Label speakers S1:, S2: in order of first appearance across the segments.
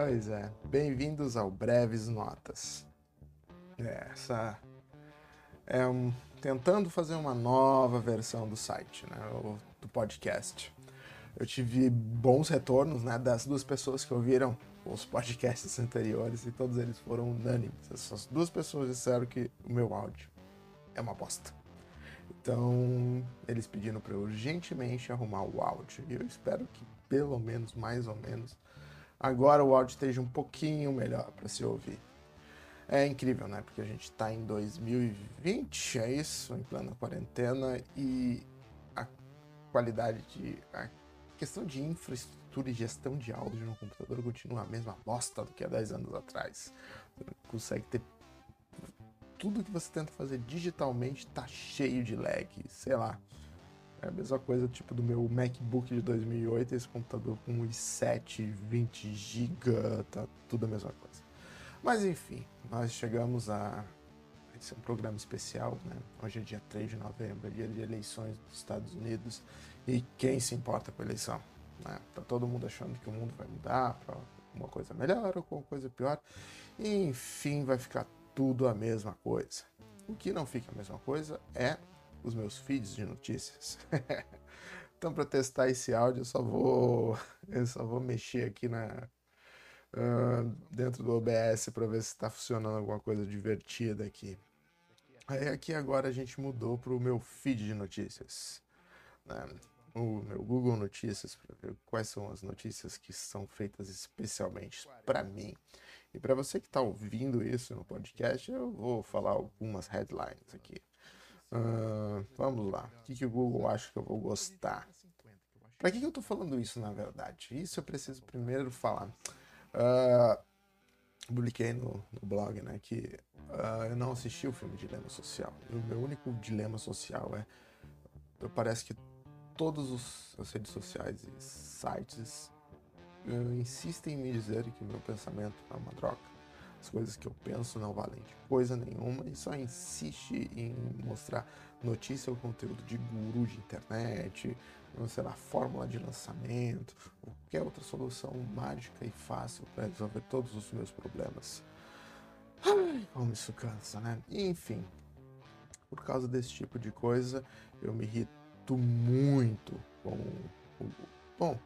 S1: Pois é, bem-vindos ao Breves Notas. É, essa é um, tentando fazer uma nova versão do site, né, do podcast. Eu tive bons retornos, né, das duas pessoas que ouviram os podcasts anteriores e todos eles foram unânimes. Essas duas pessoas disseram que o meu áudio é uma bosta. Então, eles pediram para eu urgentemente arrumar o áudio. E eu espero que pelo menos, mais ou menos, agora o áudio esteja um pouquinho melhor para se ouvir. É incrível, né? Porque a gente está em 2020, é isso, em plena quarentena, e a qualidade de. a questão de infraestrutura e gestão de áudio no computador continua a mesma bosta do que há 10 anos atrás. Você não consegue ter. Tudo que você tenta fazer digitalmente tá cheio de lag, sei lá. É a mesma coisa tipo do meu MacBook de 2008, esse computador com i7, 20 GB, tá tudo a mesma coisa. Mas enfim, nós chegamos a. Esse é um programa especial, né? Hoje é dia 3 de novembro, é dia de eleições dos Estados Unidos. E quem se importa com a eleição? Né? Tá todo mundo achando que o mundo vai mudar para uma coisa melhor ou com uma coisa pior. E, enfim, vai ficar tudo a mesma coisa. O que não fica a mesma coisa é os meus feeds de notícias. então, para testar esse áudio, eu só vou, eu só vou mexer aqui na, uh, dentro do OBS para ver se está funcionando alguma coisa divertida aqui. Aí aqui agora a gente mudou para o meu feed de notícias. Né? O meu Google Notícias para ver quais são as notícias que são feitas especialmente para mim. E para você que está ouvindo isso no podcast, eu vou falar algumas headlines aqui. Uh, vamos lá. O que, que o Google acha que eu vou gostar? Para que, que eu estou falando isso, na verdade? Isso eu preciso primeiro falar. Uh, publiquei no, no, blog né, que uh, eu não assisti o filme Dilema Social. E o meu único dilema social é. Parece que todas as redes sociais e sites insistem em me dizer que o meu pensamento é uma droga. As coisas que eu penso não valem de coisa nenhuma e só insiste em mostrar notícia ou conteúdo de guru de internet, sei lá, fórmula de lançamento, ou qualquer outra solução mágica e fácil para resolver todos os meus problemas. Ai, como isso cansa, né? Enfim, por causa desse tipo de coisa, eu me irrito muito com o. Bom,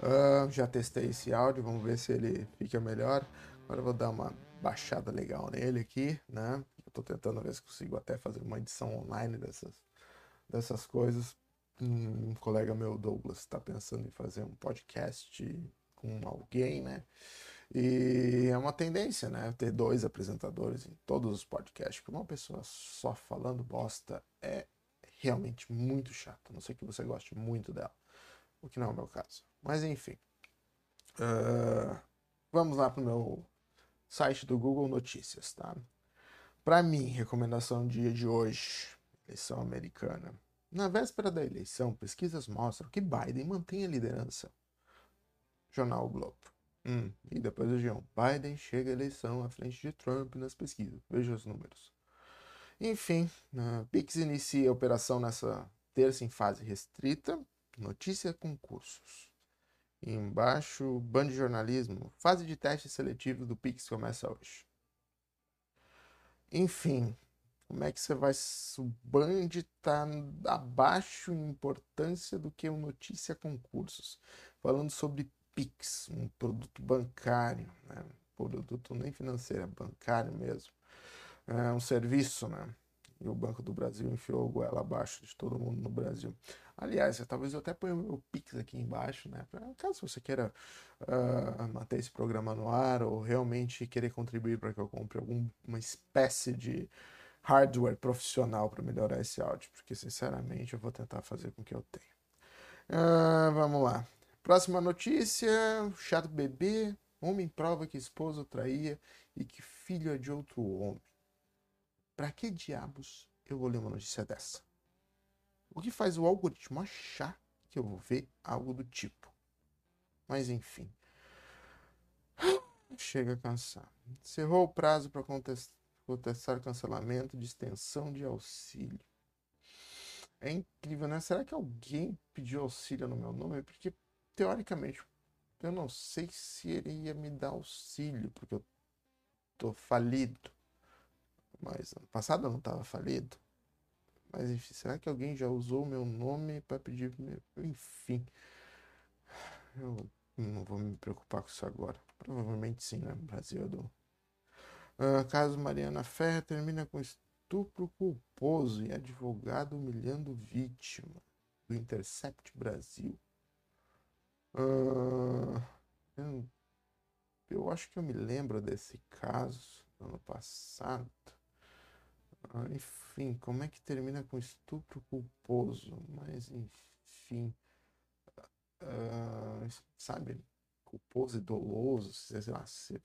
S1: uh, já testei esse áudio, vamos ver se ele fica melhor. Agora eu vou dar uma baixada legal nele aqui, né? Eu tô tentando ver se consigo até fazer uma edição online dessas, dessas coisas um colega meu, Douglas, está pensando em fazer um podcast com alguém, né? E é uma tendência, né? Ter dois apresentadores em todos os podcasts, porque uma pessoa só falando bosta é realmente muito chato. A não sei que você goste muito dela, o que não é o meu caso. Mas enfim. Uh, vamos lá para o meu site do Google Notícias, tá? Para mim, recomendação do dia de hoje, eleição americana. Na véspera da eleição, pesquisas mostram que Biden mantém a liderança. Jornal o Globo. Hum, e depois do G1. Biden chega à eleição à frente de Trump nas pesquisas. Veja os números. Enfim, a Pix inicia a operação nessa terça em fase restrita. Notícia concursos. Embaixo, Band de Jornalismo. Fase de teste seletivo do Pix começa hoje. Enfim, como é que você vai. O Band está abaixo em importância do que o Notícia Concursos. Falando sobre Pix, um produto bancário, né? produto nem financeiro, é bancário mesmo. É um serviço, né? E o Banco do Brasil enfiou goela abaixo de todo mundo no Brasil. Aliás, talvez eu até ponha o meu Pix aqui embaixo, né? Pra, caso você queira uh, manter esse programa no ar ou realmente querer contribuir para que eu compre alguma espécie de hardware profissional para melhorar esse áudio, porque sinceramente eu vou tentar fazer com que eu tenha. Ah, vamos lá. Próxima notícia: chato bebê. Homem prova que esposa traía e que filho é de outro homem. Para que diabos eu vou ler uma notícia dessa? O que faz o algoritmo achar que eu vou ver algo do tipo? Mas enfim. Chega a cansar. Encerrou o prazo para contestar cancelamento de extensão de auxílio. É incrível, né? Será que alguém pediu auxílio no meu nome? Porque, teoricamente, eu não sei se ele ia me dar auxílio, porque eu tô falido. Mas ano passado eu não estava falido. Mas enfim, será que alguém já usou o meu nome para pedir. Enfim. Eu não vou me preocupar com isso agora. Provavelmente sim, né? Brasil é do. Uh, caso Mariana Ferra termina com estupro culposo e advogado humilhando vítima do Intercept Brasil. Uh, eu, eu acho que eu me lembro desse caso ano passado. Ah, enfim, como é que termina com estupro culposo? Mas, enfim. Uh, sabe? Culposo e doloso, sei lá, você,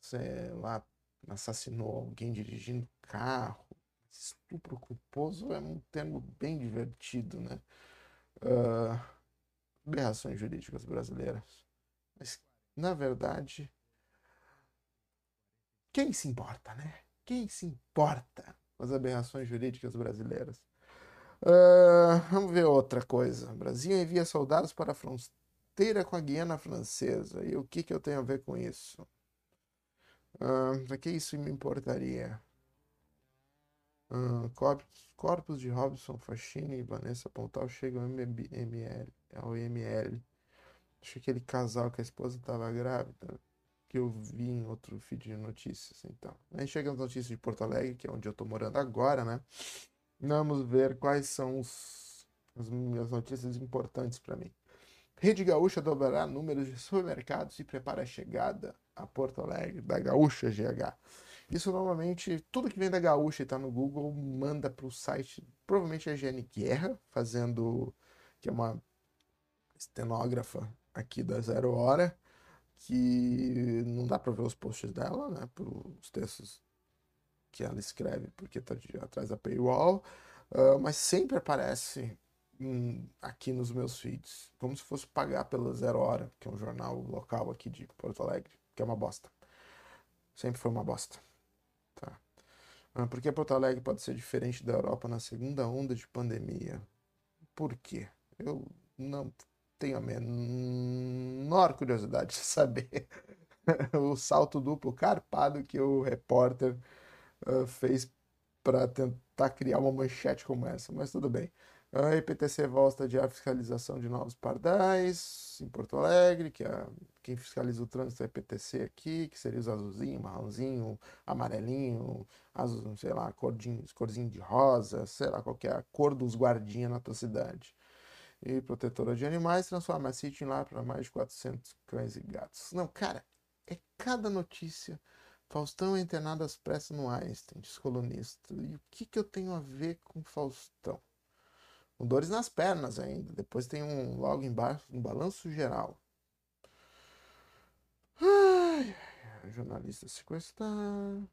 S1: sei lá, assassinou alguém dirigindo carro. Estupro culposo é um termo bem divertido, né? Uh, aberrações jurídicas brasileiras. Mas, na verdade, quem se importa, né? Quem se importa com as aberrações jurídicas brasileiras? Uh, vamos ver outra coisa. O Brasil envia soldados para a fronteira com a Guiana Francesa. E o que, que eu tenho a ver com isso? Uh, para que isso me importaria? Uh, corpos, corpos de Robson Fachini e Vanessa Pontal chegam ao ML, ao ML. Acho que aquele casal que a esposa estava grávida que eu vi em outro feed de notícias. Então, aí chega as notícias de Porto Alegre, que é onde eu estou morando agora, né? Vamos ver quais são os, as minhas notícias importantes para mim. Rede Gaúcha dobrará números de supermercados e prepara a chegada a Porto Alegre da Gaúcha GH. Isso normalmente, tudo que vem da Gaúcha e está no Google, manda para o site, provavelmente a Jenny Guerra, fazendo, que é uma estenógrafa aqui da Zero Hora, que não dá para ver os posts dela, né, os textos que ela escreve, porque está atrás da paywall, uh, mas sempre aparece aqui nos meus feeds, como se fosse pagar pela Zero Hora, que é um jornal local aqui de Porto Alegre, que é uma bosta. Sempre foi uma bosta. Tá. Uh, por que Porto Alegre pode ser diferente da Europa na segunda onda de pandemia? Por quê? Eu não tenho a menor curiosidade de saber o salto duplo carpado que o repórter uh, fez para tentar criar uma manchete como essa, mas tudo bem. A IPTC volta de fiscalização de novos pardais em Porto Alegre, que é quem fiscaliza o trânsito é a IPTC aqui, que seria os azulzinho, marronzinho, amarelinho, azul, sei lá, cordinho, corzinho de rosa, sei lá qual é a cor dos guardinhas na tua cidade e protetora de animais, transforma a City lá para mais de 400 cães e gatos. Não, cara, é cada notícia. Faustão é internado às pressas no Einstein, diz colunista. E o que, que eu tenho a ver com Faustão? Com dores nas pernas ainda. Depois tem um logo embaixo, um balanço geral. Ai, jornalista sequestrado.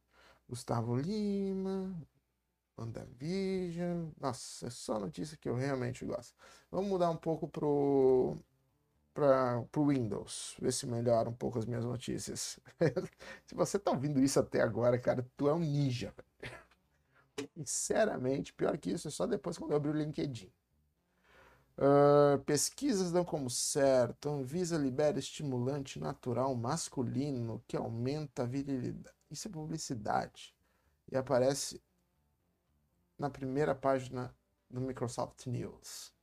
S1: Gustavo Lima, WandaVision. Nossa, é só notícia que eu realmente gosto. Vamos mudar um pouco pro para o Windows, ver se melhora um pouco as minhas notícias. se você tá ouvindo isso até agora, cara, tu é um ninja. Sinceramente, pior que isso é só depois quando eu abrir o LinkedIn. Uh, pesquisas dão como certo. Anvisa libera estimulante natural masculino que aumenta a virilidade. Isso é publicidade. E aparece na primeira página do Microsoft News.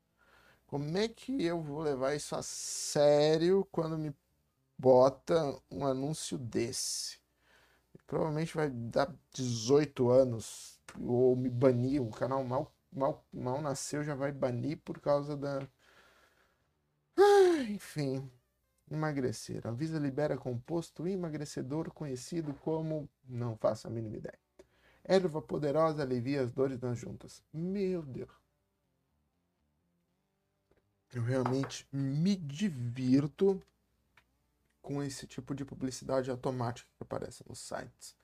S1: Como é que eu vou levar isso a sério quando me bota um anúncio desse? Provavelmente vai dar 18 anos ou me banir. O canal mal, mal, mal nasceu já vai banir por causa da. Ah, enfim, emagrecer. A Visa libera composto emagrecedor conhecido como. Não faço a mínima ideia. Erva poderosa alivia as dores nas juntas. Meu Deus. Eu realmente me divirto com esse tipo de publicidade automática que aparece nos sites.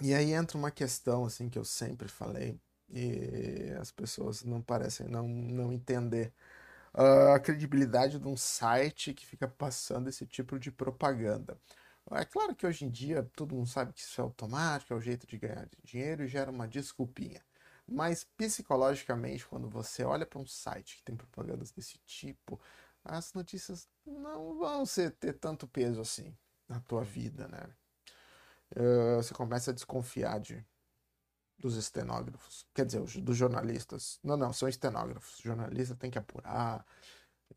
S1: E aí entra uma questão assim que eu sempre falei e as pessoas não parecem não, não entender uh, a credibilidade de um site que fica passando esse tipo de propaganda. É claro que hoje em dia todo mundo sabe que isso é automático, é o jeito de ganhar dinheiro e gera uma desculpinha. Mas psicologicamente, quando você olha para um site que tem propagandas desse tipo, as notícias não vão ser, ter tanto peso assim na tua vida, né? Uh, você começa a desconfiar de, dos estenógrafos, quer dizer, dos jornalistas. Não, não, são estenógrafos. O jornalista tem que apurar,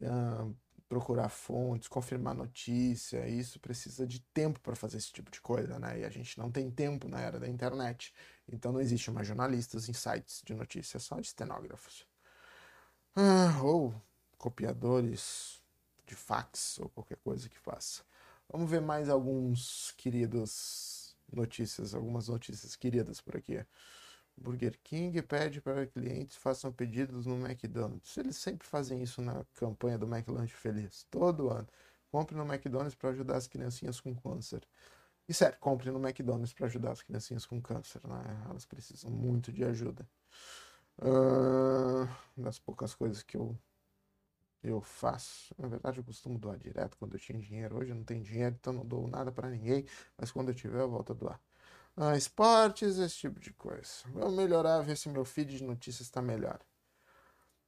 S1: uh, procurar fontes, confirmar notícia. Isso precisa de tempo para fazer esse tipo de coisa, né? E a gente não tem tempo na era da internet. Então não existe mais jornalistas em sites de notícias, só de estenógrafos. Ah, ou copiadores de fax ou qualquer coisa que faça. Vamos ver mais alguns queridos notícias, algumas notícias queridas por aqui. Burger King pede para clientes façam pedidos no McDonald's. Eles sempre fazem isso na campanha do McLanche Feliz, todo ano. Compre no McDonald's para ajudar as criancinhas com câncer. E sério, compre no McDonald's para ajudar as criancinhas com câncer, né? Elas precisam muito de ajuda. Uh, das poucas coisas que eu eu faço. Na verdade, eu costumo doar direto quando eu tinha dinheiro. Hoje eu não tenho dinheiro, então não dou nada para ninguém. Mas quando eu tiver, eu volto a doar. Ah, esportes, esse tipo de coisa. Vou melhorar, ver se meu feed de notícias está melhor.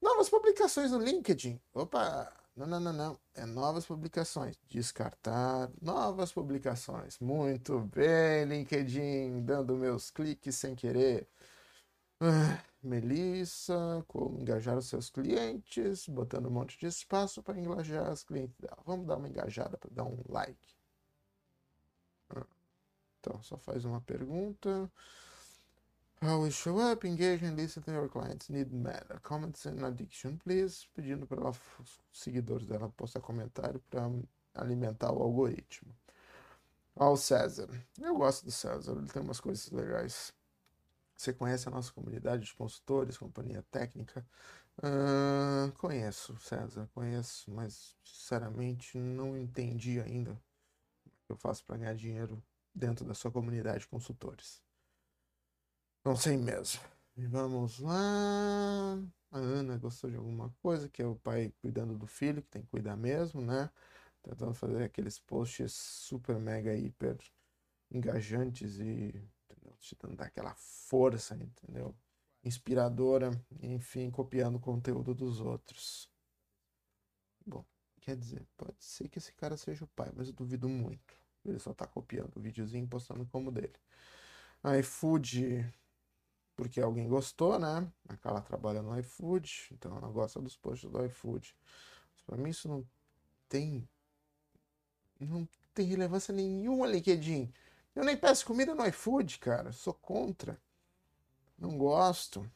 S1: Novas publicações no LinkedIn. Opa! Não, não, não, não. É novas publicações. Descartar novas publicações. Muito bem, LinkedIn, dando meus cliques sem querer. Ah. Melissa, como engajar os seus clientes, botando um monte de espaço para engajar os clientes dela. Vamos dar uma engajada para dar um like. Então, só faz uma pergunta. How we show up, engage and listen to your clients need matter. Comments and addiction, please. Pedindo para os seguidores dela postar comentário para alimentar o algoritmo. Ao César. Eu gosto do César, ele tem umas coisas legais. Você conhece a nossa comunidade de consultores, companhia técnica? Uh, conheço, César, conheço, mas sinceramente não entendi ainda o que eu faço para ganhar dinheiro dentro da sua comunidade de consultores. Não sei mesmo. E vamos lá. A Ana gostou de alguma coisa, que é o pai cuidando do filho, que tem que cuidar mesmo, né? Tentando fazer aqueles posts super, mega, hiper engajantes e te dando aquela força, entendeu? Inspiradora, enfim, copiando o conteúdo dos outros. Bom, quer dizer, pode ser que esse cara seja o pai, mas eu duvido muito. Ele só tá copiando o videozinho e postando como dele. iFood, porque alguém gostou, né? A Carla trabalha no iFood, então ela gosta dos posts do iFood. Mas pra mim isso não tem. Não tem relevância nenhuma, LinkedIn. Eu nem peço comida no iFood, cara. Sou contra. Não gosto.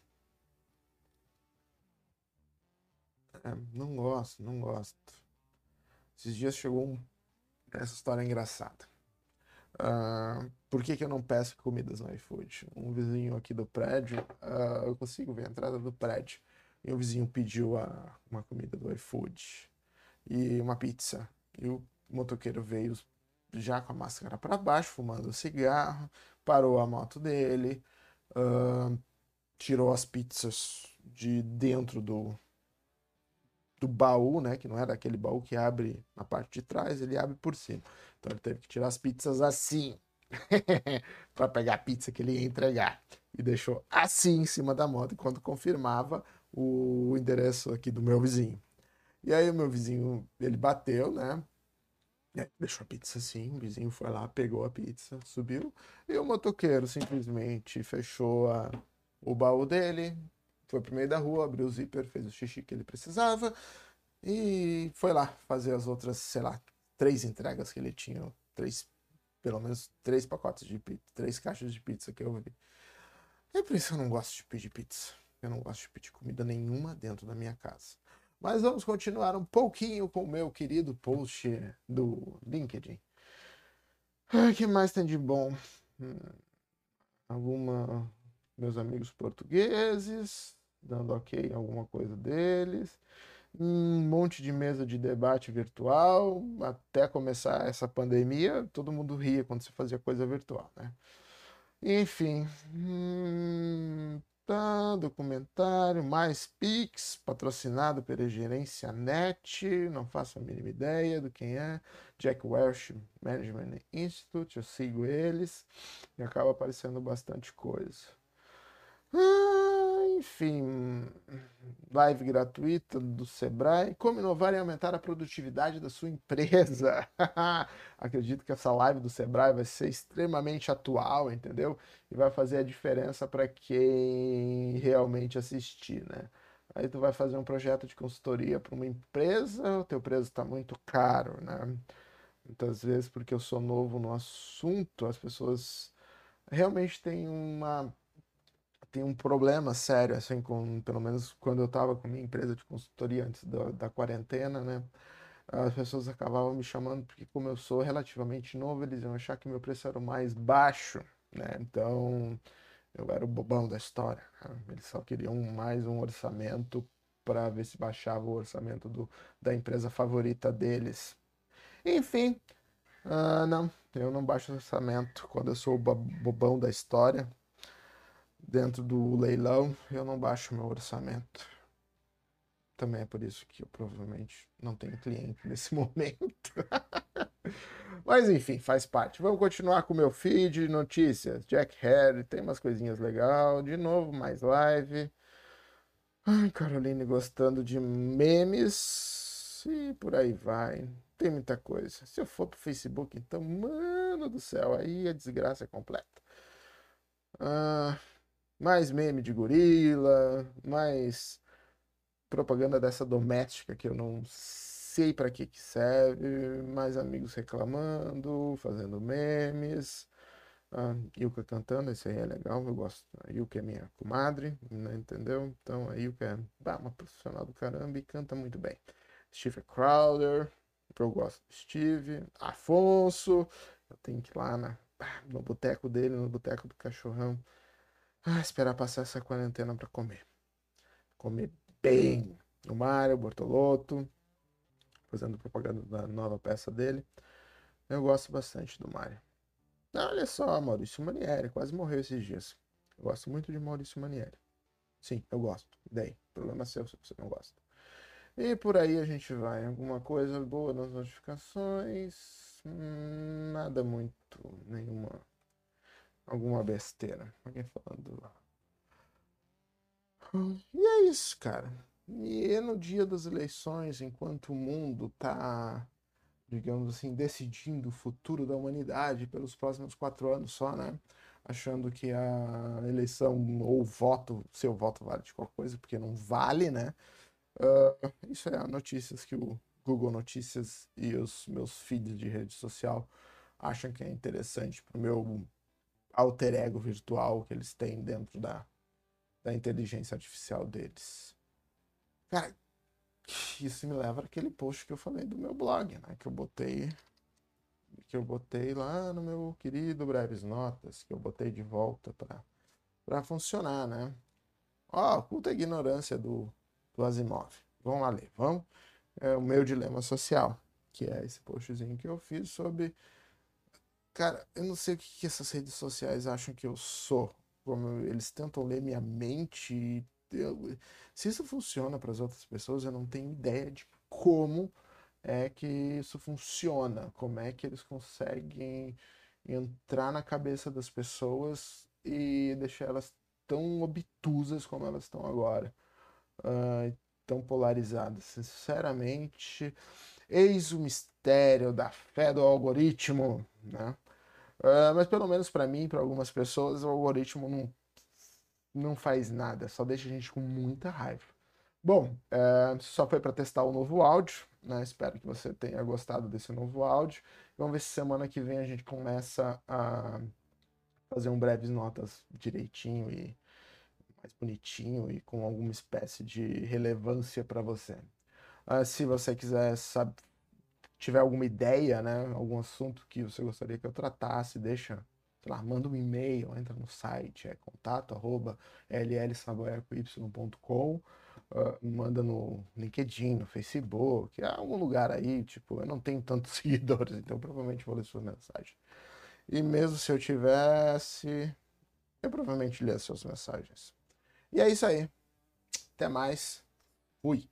S1: É, não gosto, não gosto. Esses dias chegou um... essa história engraçada. Uh, por que, que eu não peço comidas no iFood? Um vizinho aqui do prédio, uh, eu consigo ver a entrada do prédio. E o vizinho pediu a, uma comida do iFood e uma pizza. E o motoqueiro veio já com a máscara para baixo, fumando cigarro, parou a moto dele, uh, tirou as pizzas de dentro do, do baú, né? Que não era aquele baú que abre na parte de trás, ele abre por cima. Então ele teve que tirar as pizzas assim, para pegar a pizza que ele ia entregar. E deixou assim em cima da moto, enquanto confirmava o endereço aqui do meu vizinho. E aí o meu vizinho, ele bateu, né? É, deixou a pizza assim, o vizinho foi lá, pegou a pizza, subiu, e o motoqueiro simplesmente fechou a, o baú dele, foi pro meio da rua, abriu o zíper, fez o xixi que ele precisava e foi lá fazer as outras, sei lá, três entregas que ele tinha, três, pelo menos três pacotes de pizza, três caixas de pizza que eu vi. É por isso que eu não gosto de pedir pizza. Eu não gosto de pedir comida nenhuma dentro da minha casa. Mas vamos continuar um pouquinho com o meu querido post do LinkedIn. O que mais tem de bom? Hum, alguma. Meus amigos portugueses, dando ok em alguma coisa deles. Um monte de mesa de debate virtual. Até começar essa pandemia, todo mundo ria quando se fazia coisa virtual, né? Enfim. Hum, Tá, documentário, mais Pix, patrocinado pela Gerência Net, não faço a mínima ideia do quem é. Jack Welch Management Institute, eu sigo eles e acaba aparecendo bastante coisa. Ah, Enfim, live gratuita do Sebrae. Como inovar e aumentar a produtividade da sua empresa. Acredito que essa live do Sebrae vai ser extremamente atual, entendeu? E vai fazer a diferença para quem realmente assistir, né? Aí tu vai fazer um projeto de consultoria para uma empresa, o teu preço está muito caro, né? Muitas vezes, porque eu sou novo no assunto, as pessoas realmente têm uma tem um problema sério, assim, com, pelo menos quando eu estava com minha empresa de consultoria antes da, da quarentena, né? As pessoas acabavam me chamando porque, como eu sou relativamente novo, eles iam achar que meu preço era o mais baixo, né? Então, eu era o bobão da história. Né? Eles só queriam mais um orçamento para ver se baixava o orçamento do, da empresa favorita deles. Enfim, uh, não, eu não baixo orçamento quando eu sou o bobão da história dentro do leilão, eu não baixo meu orçamento. Também é por isso que eu provavelmente não tenho cliente nesse momento. Mas enfim, faz parte. Vamos continuar com o meu feed, notícias. Jack Harry, tem umas coisinhas legais. De novo, mais live. Ai, Caroline gostando de memes. E por aí vai. Tem muita coisa. Se eu for pro Facebook, então, mano do céu, aí a desgraça é completa. Ah, mais meme de gorila, mais propaganda dessa doméstica que eu não sei para que que serve, mais amigos reclamando, fazendo memes. A Yuka cantando, esse aí é legal, eu gosto. A Yuka é minha comadre, né, entendeu? Então a Yuka é bah, uma profissional do caramba e canta muito bem. Steve Crowder, eu gosto do Steve. Afonso, eu tenho que ir lá na, no boteco dele, no boteco do cachorrão ah, esperar passar essa quarentena para comer. Comer bem. O Mário Bortolotto, fazendo propaganda da nova peça dele. Eu gosto bastante do Mário. Olha só, Maurício Manieri, quase morreu esses dias. Eu gosto muito de Maurício Manieri. Sim, eu gosto. Daí, problema seu se você não gosta. E por aí a gente vai. Alguma coisa boa nas notificações? Hum, nada muito, nenhuma alguma besteira. Alguém falando. E é isso, cara. E no dia das eleições, enquanto o mundo tá, digamos assim, decidindo o futuro da humanidade pelos próximos quatro anos só, né? Achando que a eleição ou voto, seu voto vale de qualquer coisa, porque não vale, né? Uh, isso é notícias que o Google Notícias e os meus feeds de rede social acham que é interessante para o meu alter ego virtual que eles têm dentro da, da inteligência artificial deles. Cara, isso me leva àquele post que eu falei do meu blog, né? Que eu botei que eu botei lá no meu querido Breves Notas, que eu botei de volta para funcionar, né? Ó, oculta ignorância do, do Asimov. Vamos lá ler, vamos? É o meu dilema social, que é esse postzinho que eu fiz sobre Cara, eu não sei o que, que essas redes sociais acham que eu sou. Como eles tentam ler minha mente. Eu, se isso funciona para as outras pessoas, eu não tenho ideia de como é que isso funciona. Como é que eles conseguem entrar na cabeça das pessoas e deixar elas tão obtusas como elas estão agora. Uh, tão polarizadas. Sinceramente, eis o mistério da fé do algoritmo, né? Uh, mas pelo menos para mim, para algumas pessoas, o algoritmo não, não faz nada, só deixa a gente com muita raiva. Bom, uh, só foi para testar o novo áudio, né? Espero que você tenha gostado desse novo áudio. Vamos ver se semana que vem a gente começa a fazer um breves notas direitinho e mais bonitinho e com alguma espécie de relevância para você. Uh, se você quiser saber tiver alguma ideia, né, algum assunto que você gostaria que eu tratasse, deixa, sei lá, manda um e-mail, entra no site, é contato arroba llsaboecoy.com, uh, ah, manda no LinkedIn, no Facebook, algum lugar aí, tipo, eu não tenho tantos seguidores, então provavelmente vou ler sua mensagem. E mesmo se eu tivesse, eu provavelmente lia suas mensagens. E é isso aí. Até mais. Fui.